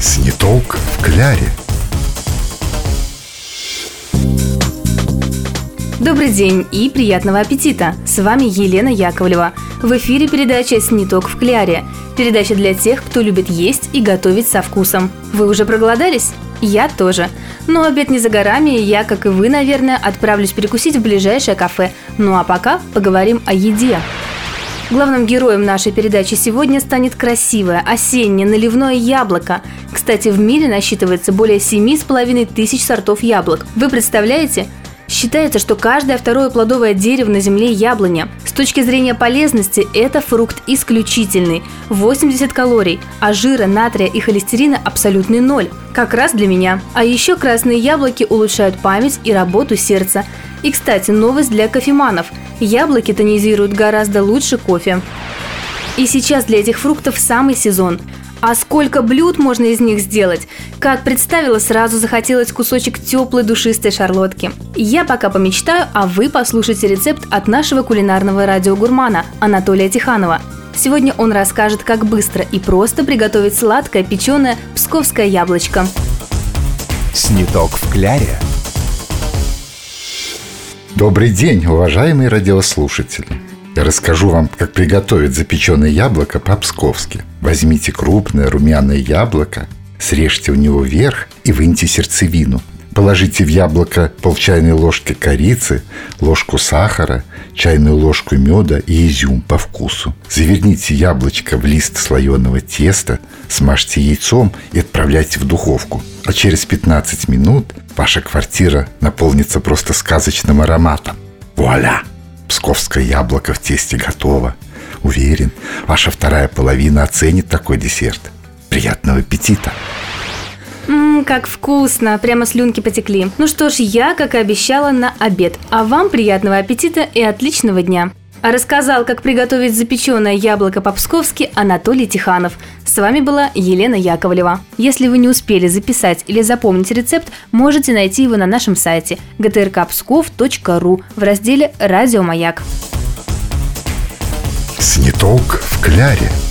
Снитолк в кляре. Добрый день и приятного аппетита! С вами Елена Яковлева. В эфире передача «Сниток в кляре». Передача для тех, кто любит есть и готовить со вкусом. Вы уже проголодались? Я тоже. Но обед не за горами, и я, как и вы, наверное, отправлюсь перекусить в ближайшее кафе. Ну а пока поговорим о еде. Главным героем нашей передачи сегодня станет красивое осеннее наливное яблоко. Кстати, в мире насчитывается более 7,5 тысяч сортов яблок. Вы представляете? Считается, что каждое второе плодовое дерево на земле – яблоня. С точки зрения полезности это фрукт исключительный – 80 калорий, а жира, натрия и холестерина абсолютный ноль. Как раз для меня. А еще красные яблоки улучшают память и работу сердца. И, кстати, новость для кофеманов – Яблоки тонизируют гораздо лучше кофе. И сейчас для этих фруктов самый сезон. А сколько блюд можно из них сделать? Как представила, сразу захотелось кусочек теплой душистой шарлотки. Я пока помечтаю, а вы послушайте рецепт от нашего кулинарного радиогурмана Анатолия Тиханова. Сегодня он расскажет, как быстро и просто приготовить сладкое печеное псковское яблочко. Сниток в кляре – Добрый день, уважаемые радиослушатели! Я расскажу вам, как приготовить запеченное яблоко по-псковски. Возьмите крупное румяное яблоко, срежьте у него верх и выньте сердцевину. Положите в яблоко пол чайной ложки корицы, ложку сахара, чайную ложку меда и изюм по вкусу. Заверните яблочко в лист слоеного теста, смажьте яйцом и отправляйте в духовку. А через 15 минут ваша квартира наполнится просто сказочным ароматом. Вуаля! Псковское яблоко в тесте готово. Уверен, ваша вторая половина оценит такой десерт. Приятного аппетита! Ммм, как вкусно, прямо слюнки потекли. Ну что ж, я, как и обещала, на обед. А вам приятного аппетита и отличного дня. А рассказал, как приготовить запеченное яблоко по-псковски Анатолий Тиханов. С вами была Елена Яковлева. Если вы не успели записать или запомнить рецепт, можете найти его на нашем сайте gtrkpskov.ru в разделе «Радио Маяк». Снитолк в кляре –